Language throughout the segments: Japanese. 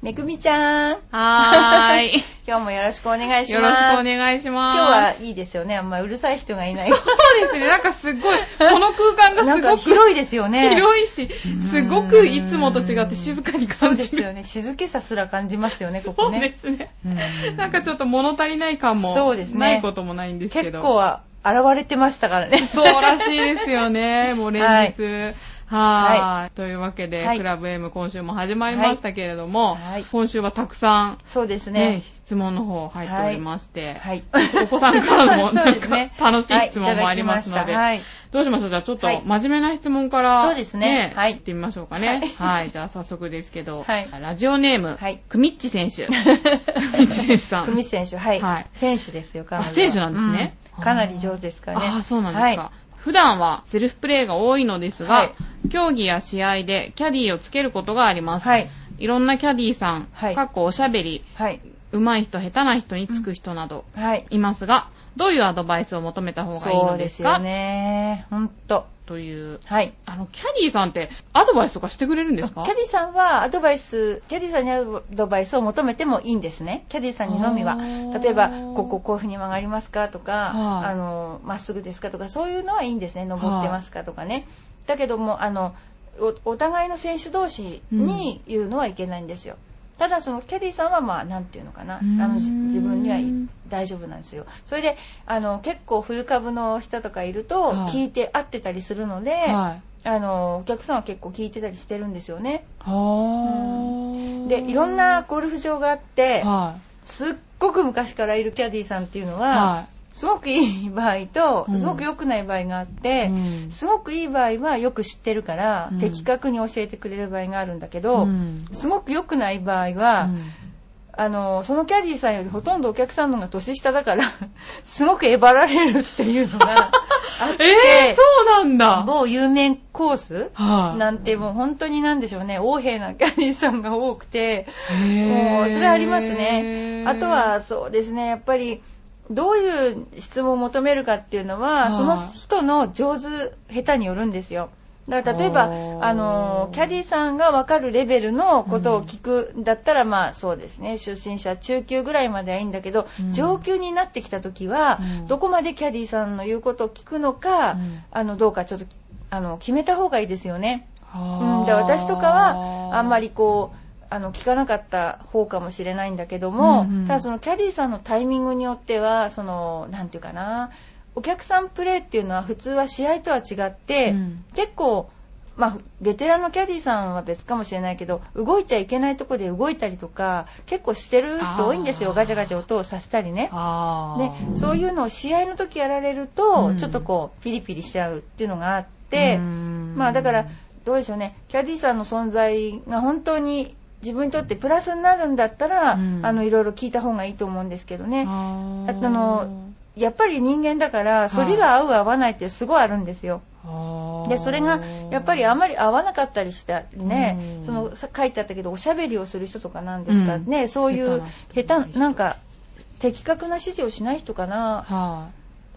めぐみちゃん、はーい。今日もよろしくお願いします。よろしくお願いします。今日はいいですよね。あんまうるさい人がいない。そうですね。なんかすごい、この空間がすごく広いですよね。広いし、すごくいつもと違って静かにそう感じる。ですよね。静けさすら感じますよね、こそうこね。ですね。うんなんかちょっと物足りない感もそうですねないこともないんですけど。結構は現れてましたからね。そうらしいですよね。もう連日。はーい。というわけで、はいクラブ M 今週も始まりましたけれども、はい今週はたくさん、そうですねね。質問の方入っておりまして、はい。お子さんからも そなんですね楽しい質問もありますので。どうしましょう？じゃあちょっとはい真面目な質問から、そうですねはい行ってみましょうかね。はい。じゃあ早速ですけど、はいラジオネーム、はいくみっち選手。くみっち選手さん。組選手、はい。はい選手ですよ、彼女はあ選手なんですねうんかなり上手ですからね。ああ、そうなんですか。はい普段はセルフプレーが多いのですが、はい競技や試合でキャディーをつけることがあります。はい。いろんなキャディーさん、はいかっこおしゃべり、はい。上手い人、下手な人につく人などはい。いますが、どういうアドバイスを求めた方がいいそのでか？うですすよね。ほんと。という。はい。あの、キャディーさんってアドバイスとかしてくれるんですか？キャディさんはアドバイス、キャディさんにアドバイスを求めてもいいんですね。キャディさんにのみは例えば、こここういうふうに曲がりますかとか、はいあの、まっすぐですかとか、そういうのはいいんですね。登ってますかとかね。だけども、あの、おお互いの選手同士に言うのはいけないんですよ。ただそのキャディさんはまあなんていうのかなあのじ自分にはい大丈夫なんですよ。それであの結構フル株の人とかいるとはい。聞いて合ってたりするので、はい。あのお客さんは結構聞いてたりしてるんですよね。はーでいろんなゴルフ場があってはすっごく昔からいるキャディーさんっていうのはすごくいい場合とうん。すごく良くない場合があっい。て、うん。すごくいい場合はよく知ってるから、うん。的確に教えてくれる場合があるんだけど、うん。すごく良くない場合は、うん。あのそのキャディーさんよりほとんどお客さんの方が年下だから すごくえばられるっていうのがあって、えー、そうなんだ。某有名コースはい。なんてもう本当になんでしょうね。横柄なキャディーさんが多くてもうそれありますね。あと、はそうですね。やっぱりどういう質問を求めるかっていうのは、はい。その人の上手下手によるんですよ。だから例えばあのキャディーさんが分かるレベルのことを聞くんだったら、まあそうですね。初心者中級ぐらいまではいいんだけど、うん。上級になってきた時は、うん。どこまでキャディーさんの言うことを聞くのか、うん。あのどうかちょっとあの決めた方がいいですよね。はうん、で私とかはあんまりこうあの聞かなかった方かもしれないんだけども、うんうん。ただそのキャディーさんのタイミングによってはそのなんていうかなお客さんプレーっていうのは普通は試合とは違って、うん。結構まあ、ベテランのキャディーさんは別かもしれないけど動いちゃいけないとこで動いたりとか結構してる人多いんですよガチャガチャ音をさせたりね。あー。ね、そういうのを試合の時やられると、うん。ちょっとこうピリピリしちゃうっていうのがあって、うん。まあだからどうでしょうね。キャディーさんの存在が本当に自分にとってプラスになるんだったら、うん。あのいろいろ聞いた方がいいと思うんですけどね。あのやっぱり人間だから反りが合う合わないってすごいあるんですよ。でそれがやっぱりあまり合わなかったりしたりね、うん。そのさ書いてあったけどおしゃべりをする人とかなんですかうん。ね、そういう下手なんか的確な指示をしない人かな、は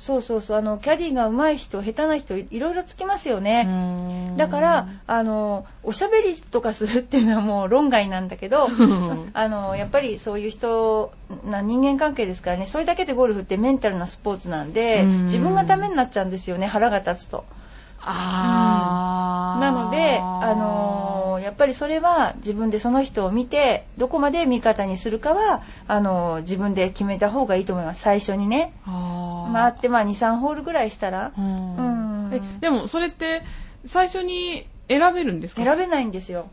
そうそうそう。あのキャディーが上手い人下手な人いいろいろつきますよい。ね、だからあのおしゃべりとかするっていうのはもう論外なんだけどん あのやっぱりそういう人な人間関係ですからね。それだけでゴルフってメンタルなスポーツなんでうん。自分がダメになっちゃうんですよね。腹が立つと。あー。なので、あのーやっぱりそれは自分でその人を見てどこまで味方にするかはあのー自分で決めた方がいいと思います。最初にね。回ってまあ23ホールぐらいしたら。うん。うん。えでもそれって最初に選べるんですか？選べないんですよ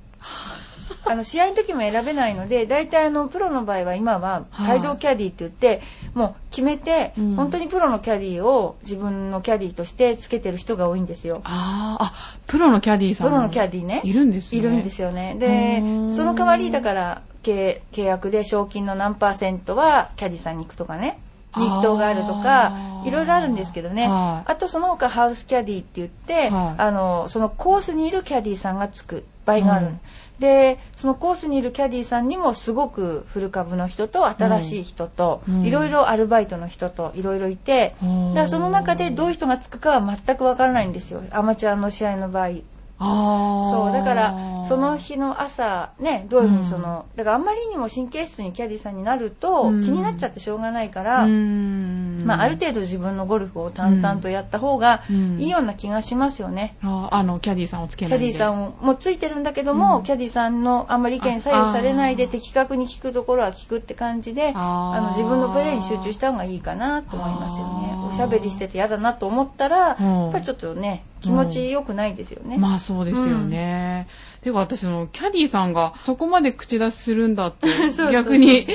あの試合の時も選べないので大体あのプロの場合は今ははい。帯同キャディって言ってもう決めて、うん。本当にプロのキャディを自分のキャディとしてつけてる人が多いんですよ。あーあプロのキャディーさんプロのキャディね。いるんですね。いるんですよね。うでその代わりだから契契約で賞金の何パーセントはキャディさんに行くとかね。ニットがあるとかいろいろあるんですけどね。はい。あとその他ハウスキャディって言って、はい。あの、そのコースにいるキャディさんがつく場合がある。うんで、そのコースにいるキャディさんにもすごく古株の人と新しい人と、うんいろいろアルバイトの人といろいろいて、うんだからその中でどういう人がつくかは全くわからないんですよ。アマチュアの試合の場合。そう、だから、その日の朝、ね、どういうふうにその、だからあんまりにも神経質にキャディさんになると、うん。気になっちゃってしょうがないから、うん。まあ、ある程度自分のゴルフを淡々とやった方がうん。いいような気がしますよね。ああの、キャディさんをつけないで。キャディさんもついてるんだけども、うん。キャディさんのあんまり意見に左右されないであ的確に聞くところは聞くって感じで、あの自分のプレーに集中した方がいいかなと思いますよね。おしゃべりしてて嫌だなと思ったら、うん。やっぱりちょっとね、気持ちよくないですよね。まあそうですよね。てか私のキャディさんがそこまで口出しするんだって 逆に。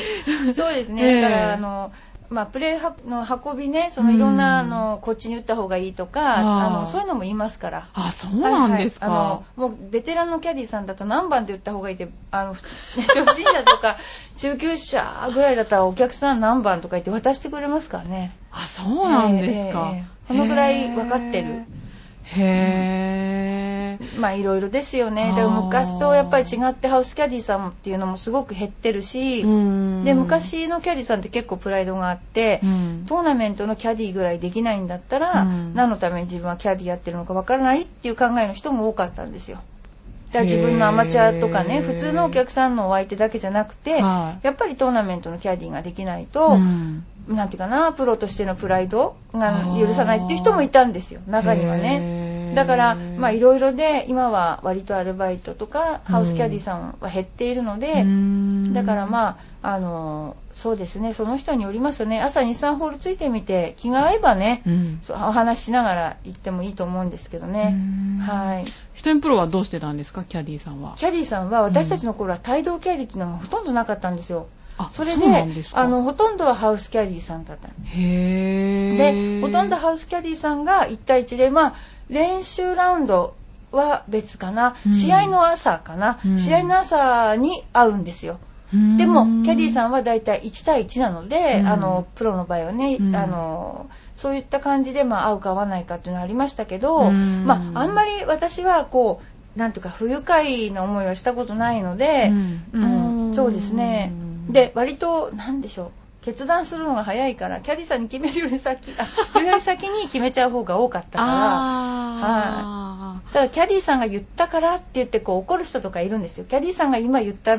そうですね。え えだから、あの、まあ、プレーの運びね、そのいろんな、うんあの、こっちに打った方がいいとか、あの、そういうのも言いますから。あ、そうなんですか。はいはいあの、もう、ベテランのキャディさんだと何番で打った方がいいって、あの、初心者とか、中級者ぐらいだったらお客さん何番とか言って渡してくれますからね。あ、そうなんですか。ええええこのぐらい分かってる。へー。まあいろいろですよね。でも昔とやっぱり違ってハウスキャディさんっていうのもすごく減ってるし、うんで、昔のキャディさんって結構プライドがあって、うんトーナメントのキャディぐらいできないんだったら、うん何のために自分はキャディやってるのかわからないっていう考えの人も多かったんですよ。だから自分のアマチュアとかね、普通のお客さんのお相手だけじゃなくて、はい。やっぱりトーナメントのキャディができないと、うん。なんていうかな、プロとしてのプライドが許さないっていう人もいたんですよ、中にはね。だから、まあいろいろで、今は割とアルバイトとか、ハウスキャディさんは減っているので、うん。だからまあ、あのそうですね、その人によりますよね。朝2、3ホールついてみて、気が合えばね、うんそうお話ししながら行ってもいいと思うんですけどね。うんはい。ヒトミプロはどうしてたんですか、キャディさんは。キャディさんは私たちの頃は帯同キャディっていうのがほとんどなかったんですよ。あそれであの、ほとんどはハウスキャディさんだったで、ー。ほとんどハウスキャディさんが1対1で、まあ、練習ラウンドは別かな、うん試合の朝かな、うん試合の朝に会うんですよ。うん。でも、キャディさんはだいたい1対1なので、うん。あの、プロの場合はね、うん。あの、そういった感じで、まあ、合うか合わないかっていうのはありましたけど、うん。まあ、あんまり私は、こう、なんとか不愉快な思いをしたことないので、うん。そうですね。で、割と、なんでしょう。決断するのが早いから、キャディさんに決めるより先、あ、より先に決めちゃう方が多かったから、あただキャディさんが言ったからって言ってこう怒る人とかいるんですよ。キャディさんが今言った、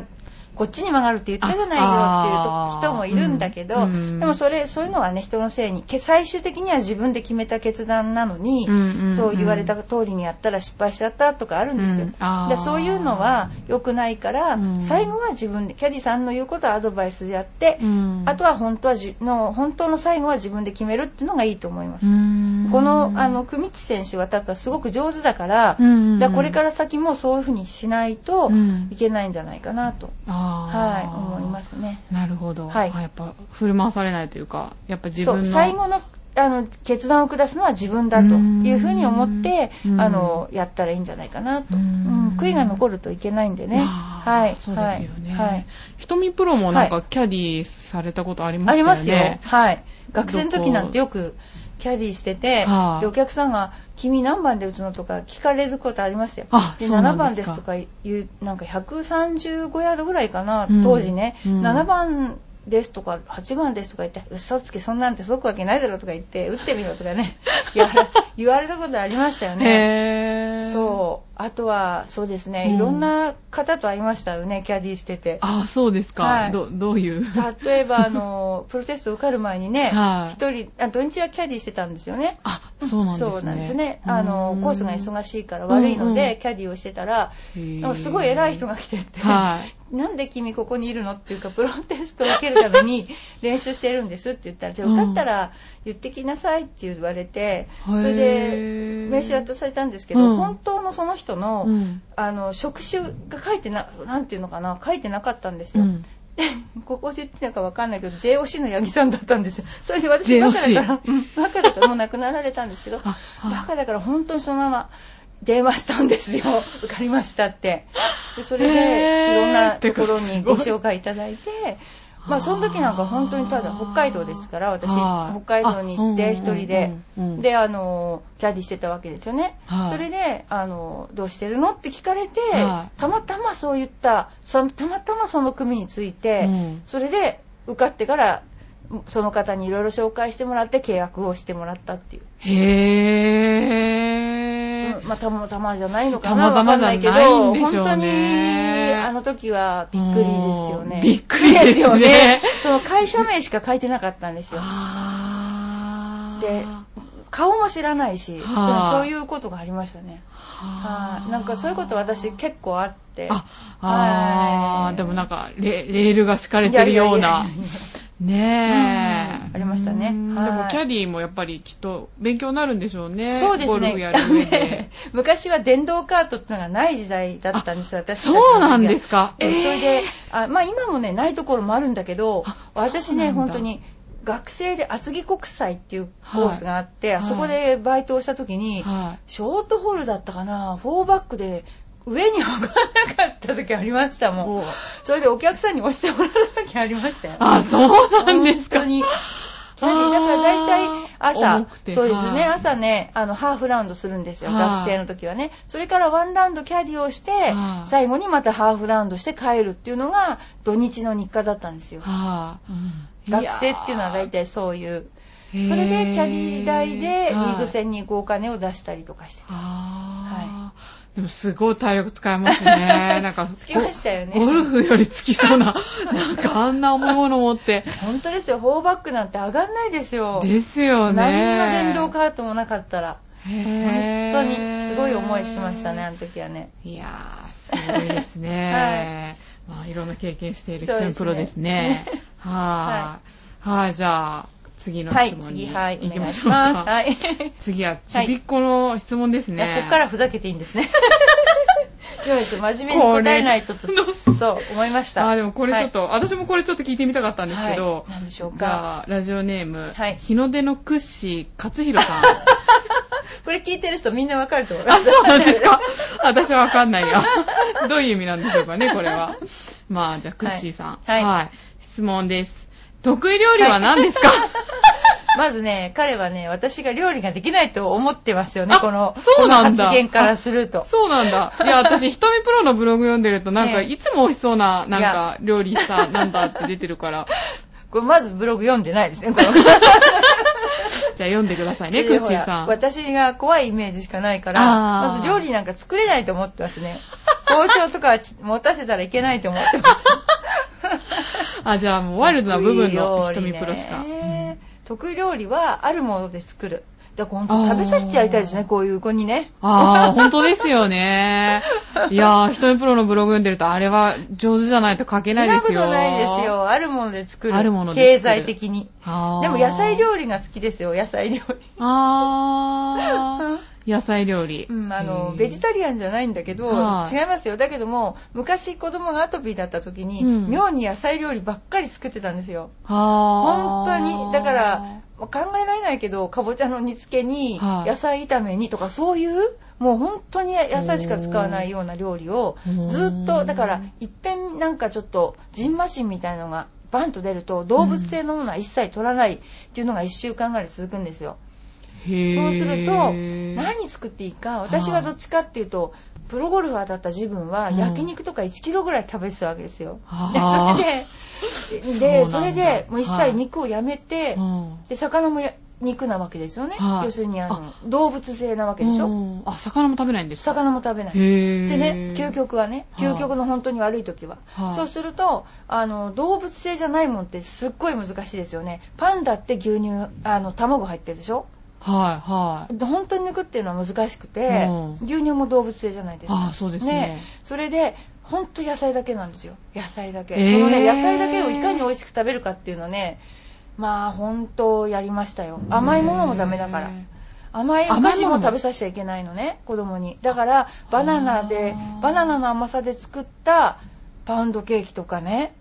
こっちに曲がるって言ったじゃないよっていう人もいるんだけど、あうんでもそれ、そういうのはね、人のせいに、け最終的には自分で決めた決断なのに、うんうんうんそう言われた通りにやったら失敗しちゃったとかあるんですよ。うんでそういうのは良くないから、うん。最後は自分で、キャディさんの言うことはアドバイスでやって、うん。あとは本当はじの、本当の最後は自分で決めるっていうのがいいと思います。うん。この、あの、組地選手は多分すごく上手だから、うんうんうん。だからこれから先もそういうふうにしないとうん。いけないんじゃないかなと、はい、あー思いますね。なるほど。はいあやっぱ振る舞されないというか、やっぱ自そう。最後の、あの、決断を下すのは自分だというふうに思って、うんあの、やったらいいんじゃないかなと。ううんん、悔いが残るといけないんでね。あーはい。そうですよね。はい。ひとみプロもなんかはキャディされたことありまあしたよね。りますよ。はい。学生の時なんてよくキャディーしてて、はいで、お客さんが、君何番で打つのとか聞かれることありましたよ。で、あそうなん7番ですすとか言う、なんか135ヤードぐらいかな、うん。当時ね、うん。7番ですとか、8番ですとか言って、嘘つけ、そんなんて解くわけないだろとか言って、打ってみろとかね、言われたことありましたよね。そう。あとは、そうですね、うんいろんな方と会いましたよね、キャディーしてて。あ、そうですか。はいどどういう？例えば、あの、プロテスト受かる前にね はい、一、人、あ土日はキャディしてたんですよね。あ、そうなんですね。そうなんですね。あの、コースが忙ししいから悪いのうんで、キャディをしてたら、すごい偉い人が来てって、はいなんで君ここにいるのっていうか、プロテストを受けるために 練習してるんですって言ったら、じゃあ受かったら言ってきなさいって言われて、それへでー名刺渡されたんですけど、うん。本当のその人の、うん。あの、職種が書いてな、なんていうのかな、書いてなかったんですよ。うん。で、ここで言ってたのかわかんないけど、JOC の八木さんだったんですよ。それで私バカだから、うん。バカだからもう亡くなられたんですけど、バカだから本当にそのまま電話したんですよ。受かりましたって。でそれで、いろんなところにご紹介いただいて、まあその時なんか本当にただ北海道ですから私はい。北海道に行って一人で。であのキャディしてたわけですよね、はい。それであの「どうしてるの?」って聞かれて、はい。たまたまそういったそたまたまその組について、うん。それで受かってからその方にいろいろ紹介してもらって契約をしてもらったっていう、へー。うんまあたまたまじゃないのかなわかんないけどね本当にあの時はびっくりですよね。うん。びっくりですよね。その会社名しか書いてなかったんですよ。で顔も知らないし、はあ。そういうことがありましたね。はい、なんかそういうこと私結構あって。あ、あはい。ーでもなんかレ、レールが敷かれてるような。いやいやいやねえ、うん。ありましたね。でもキャディもやっぱりきっと勉強になるんでしょうね。そうですゴルフやる上で。昔は電動カートっていうのがない時代だったんですよ、私そうなんですか？それえで、あまあ今もね、ないところもあるんだけどあ、私ね、本当に、学生で厚木国際っていうコースがあって、はいそこでバイトをした時に、はショートホールだったかな、フォーバックで上に上がらなかった時ありましたもん。おそれでお客さんに押してもらう時ありましたよ。あ、そうなんですか。本当に。だから大体朝そうですね、はい朝ね、あの、ハーフラウンドするんですよ、はい学生の時はね。それからワンラウンドキャディをしては、い最後にまたハーフラウンドして帰るっていうのが土日の日課だったんですよ。はい。学生っていうのは大体そういう。それでキャディ代でリーグはい戦に行くお金を出したりとかしてた。あーでもすごい体力使いますね。なんか、つきましたよねゴルフよりつきそうな、なんかあんな重いもの持って。本当ですよ、フォーバックなんて上がんないですよ。ですよね。何の電動カートもなかったら。本当にすごい思いしましたね、あの時はね。いやー、すごいですね。まあ、いろんな経験している人のプロですね。はい。はい、じゃあ、次のはい、質問に次、はい、お願いしましょうます。か。はい。次は、ちびっこの質問ですいやね。ここからふざけていいんですね。でもですよ真面目に答えないと そう思いました。あー、でもこれちょっと、私もこれちょっと聞いてみたかったんですけど、はい何でしょうかラジオネーム、はい日の出のクッシー勝弘さん。これ聞いてる人みんなわかると思いあ、ます。そうなんですか？私はわかんないよ。どういう意味なんでしょうかね、これは。まあ、じゃあ、クッシーさん。はいはい質問です。得意料理は何ですか、まずね、彼はね、私が料理ができないと思ってますよね、あこの、そうなんだ発言からすると。そうなんだ。いや、私、ひとみプロのブログ読んでると、なんか、ねいつも美味しそうな、なんいか、料理さ、なんだって出てるから。これまずブログ読んでないですね、この。じゃあ、読んでくださいね、クッシーさん。私が怖いイメージしかないから、まず料理なんか作れないと思ってますね。包丁とか持たせたらいけないと思ってます。あ、じゃあ、もう、ワイルドな部分のひとみプロしか。ね得意料理はあるもので作る。だから本当食べさせてやりたいですね、こういう子にね。ああ、本当ですよね。いやー、ひとみプロのブログ読んでると、あれは上手じゃないと書けないですよ。そんなことないですよ。あるもので作る。あるもので経済的に。でも野菜料理が好きですよ、野菜料理。あー、野菜料理。うん、あのベジタリアンじゃないんだけど、はい。違いますよ。だけども昔子供がアトピーだった時に、うん。妙に野菜料理ばっかり作ってたんですよ。本当に。だから考えられないけどかぼちゃの煮付けに、はい。野菜炒めにとかそういうもう本当に野菜しか使わないような料理をずっとだからいっぺんなんかちょっとジンマシンみたいのがバンと出ると動物性のものは一切取らないっていうのが1週間ぐらい続くんですよ、そうすると何作っていいか私はどっちかっていうとプロゴルファーだった自分はうん。焼肉とか1キロぐらい食べてたわけですよ。それででそれでもう一切肉をやめて、うん。で魚もや肉なわけですよね、はい。要するにあの動物性なわけでしょ、うん。あ、魚も食べないんですか？魚も食べない。でね究極はねはい究極の本当に悪い時は、はいそうするとあの動物性じゃないもんってすっごい難しいですよね。パンダって牛乳あの卵入ってるでしょ？はい、はい。本当に抜くっていうのは難しくて、うん。牛乳も動物性じゃないですか。ああ、そうですね。それで本当野菜だけなんですよ。野菜だけ、えー。そのね野菜だけをいかに美味しく食べるかっていうのねまあ本当やりましたよ。甘いものもダメだから。へ甘いお甘いもの菓子も食べさせちゃいけないのね子供に。だからバナナでバナナの甘さで作ったパウンドケーキとかね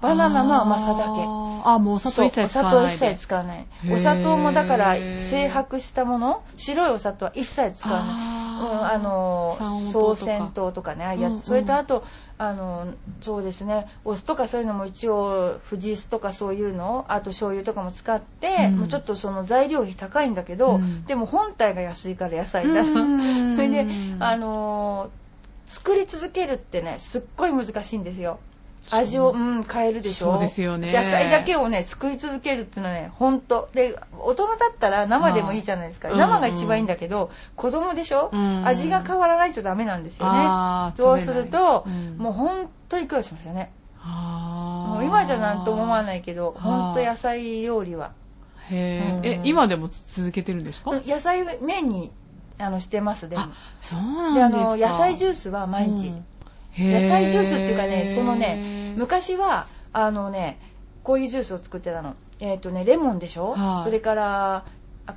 バナナの甘さだけ。あもうお砂糖一切使わないで。砂糖一切使わない。お砂糖もだから精白したもの白いお砂糖は一切使わない。あー。うん、あの三総音糖とか。選糖とかねああいうやつ、うん。うんそれとあとあのそうですね。お酢とかそういうのも一応富士酢とかそういうのあと醤油とかも使って、うん。もうちょっとその材料費高いんだけど、うん。でも本体が安いから野菜だ。それであの作り続けるってねすっごい難しいんですよ味を、うん、変えるでしょ？そうですよね。野菜だけをね作り続けるっていうのはね本当。で大人だったら生でもいいじゃないですか、はい生が一番いいんだけど、子供でしょ、うん。味が変わらないとダメなんですよね。そうすると、うん。もう本当に苦労しましたね。もう今じゃなんとも思わないけど本当野菜料理は。へえ、うん。え、今でも続けてるんですか、野菜麺にあのしてますでも。あ、そうであなんですか。の野菜ジュースは毎日、うん野菜ジュースっていうかねそのね昔はあのねこういうジュースを作ってたの。えっ、とねレモンでしょ、はい。それからあ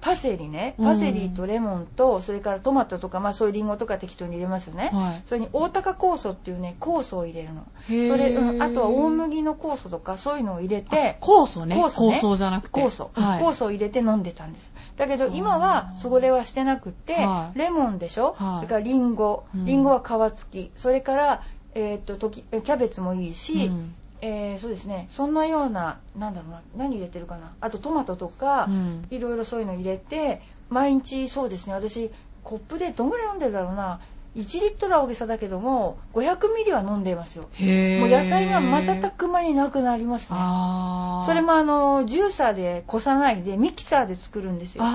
パセリね。うん。パセリとレモンと、それからトマトとか、まあ、そういうリンゴとか適当に入れますよね、はい。それに大高酵素っていうね酵素を入れるの。それ、うん、あとは大麦の酵素とかそういうのを入れて酵素ね。酵素ね。酵素じゃなくて。酵素、はい、酵素を入れて飲んでたんです。だけど今はそれはしてなくって、はい。レモンでしょ、はい。それからリンゴ。うん。リンゴは皮付き。それから、えーっと時キャベツもいいし、うんえーそうですね。そんなようななんだろうな何入れてるかな。あとトマトとか、うん。いろいろそういうの入れて毎日そうですね。私コップでどんぐらい飲んでるだろうな。1リットルは大げさだけども500ミリは飲んでいますよ。もう野菜が瞬く間になくなりますね。それもあのジューサーでこさないでミキサーで作るんですよ。ほ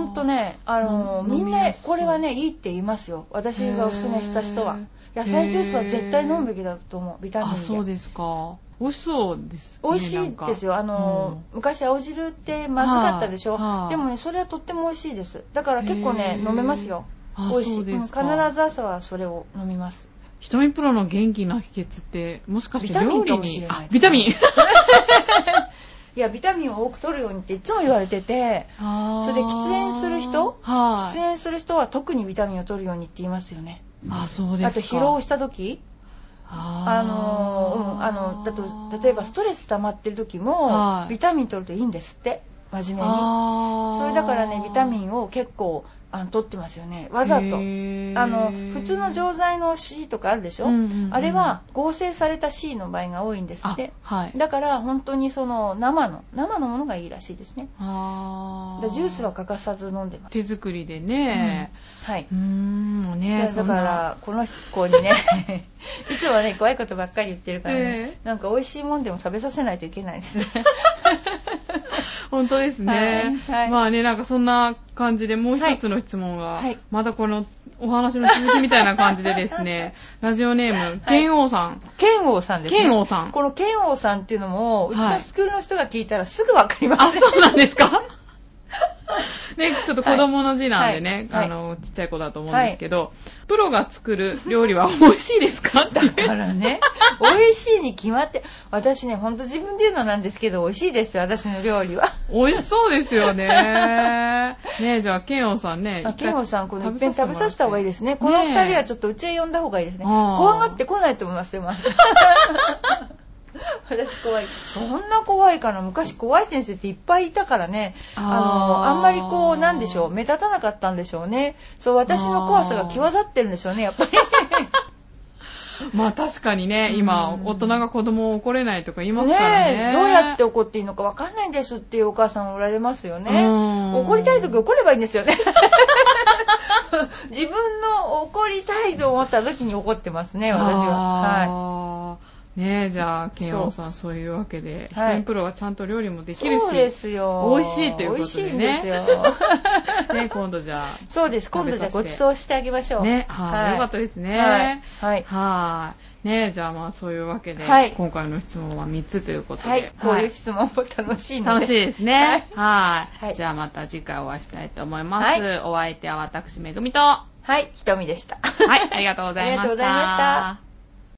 んとねあのう。んみんなこれはねいいって言いますよ。私がおすすめした人は野菜ジュースは絶対飲むべきだと思うビタミンあ、でそうですか。美味しそうです、ね。美味しいですよ。あの、昔青汁ってまずかったでしょ、はいはいでもねそれはとっても美味しいです。だから結構ね飲めますよ。あ美味しい。です必ず朝はそれを飲みます。瞳プロの元気な秘訣って、もしかしてビタミン料理に？ビタミン。いやビタミンを多く取るようにっていつも言われててそれで喫煙する人？はい。喫煙する人は特にビタミンを取るようにって言いますよねあ、そうですか。あと疲労した時？あの、うん、あのだと例えばストレス溜まってる時も、はい。ビタミン取るといいんですって。真面目に。それだからねビタミンを結構あの取ってますよね。わざと。あの普通の錠剤の C とかあるでしょ、うんうんうんあれは合成された C の場合が多いんですあって。はい。だから本当にその生の生のものがいいらしいですね。あジュースは欠かさず飲んでます、手作りでね。はい、うーん、ね。だだからこの子にね いつもね怖いことばっかり言ってるからね、えなんか美味しいもんでも食べさせないといけないです。本当ですね。はい。はい。まあね、なんかそんな感じでもう一つの質問が、はい。またこのお話の続きみたいな感じでですね、ラジオネーム、剣王さん。剣王さんですね。剣王さん。この剣王さんっていうのもうちはい。のスクールの人が聞いたらすぐわかりまあ、す、そうなんですか？ね、ちょっと子供の字なんでね、はいあの、ちっちゃい子だと思うんですけど、プロが作る料理は美味しいですかだからね、美味しいに決まって、私ね、ほんと自分で言うのなんですけど、美味しいですよ、私の料理は。美味しそうですよね。ねじゃあ、ケンオンさんね。あケンオさん、このいっぺん食べさせた方がいいですね。ねこの二人はちょっとうちへ呼んだ方がいいですね。怖がってこないと思いますよ、私怖い。そんな怖いかな。昔怖い先生っていっぱいいたからね。あの、あんまりこう、なんでしょう、目立たなかったんでしょうね。そう、私の怖さが際立ってるんでしょうね、やっぱり。まあ確かにね、今、うん大人が子供を怒れないとか言いますからね。ねえ、どうやって怒っていいのかわかんないんですっていうお母さんおられますよね。うん怒りたい時怒ればいいんですよね。自分の怒りたいと思った時に怒ってますね、私は。はは。ねえ、じゃあ、ケンオンさん、そういうわけで、はいヒテンプロはちゃんと料理もでい。きるし、そうですよ。美味しいということでね美味しいんですよ。ね、今度じゃそうです。今度じゃあご食べさせて馳走してあげましょあ、う。ね、はい、よかったですね。はい。はい。はい。ねじゃあまあそういうわけで、はい今回の質問は3つということで、はい。こういう質問も楽しいので。楽しいですね。はい。はいじゃあまた次回お会いしたいと思います。はいお相手は私、めぐみと。ははい。ひとみでした。い、ありがとうございました。ありがとうございました。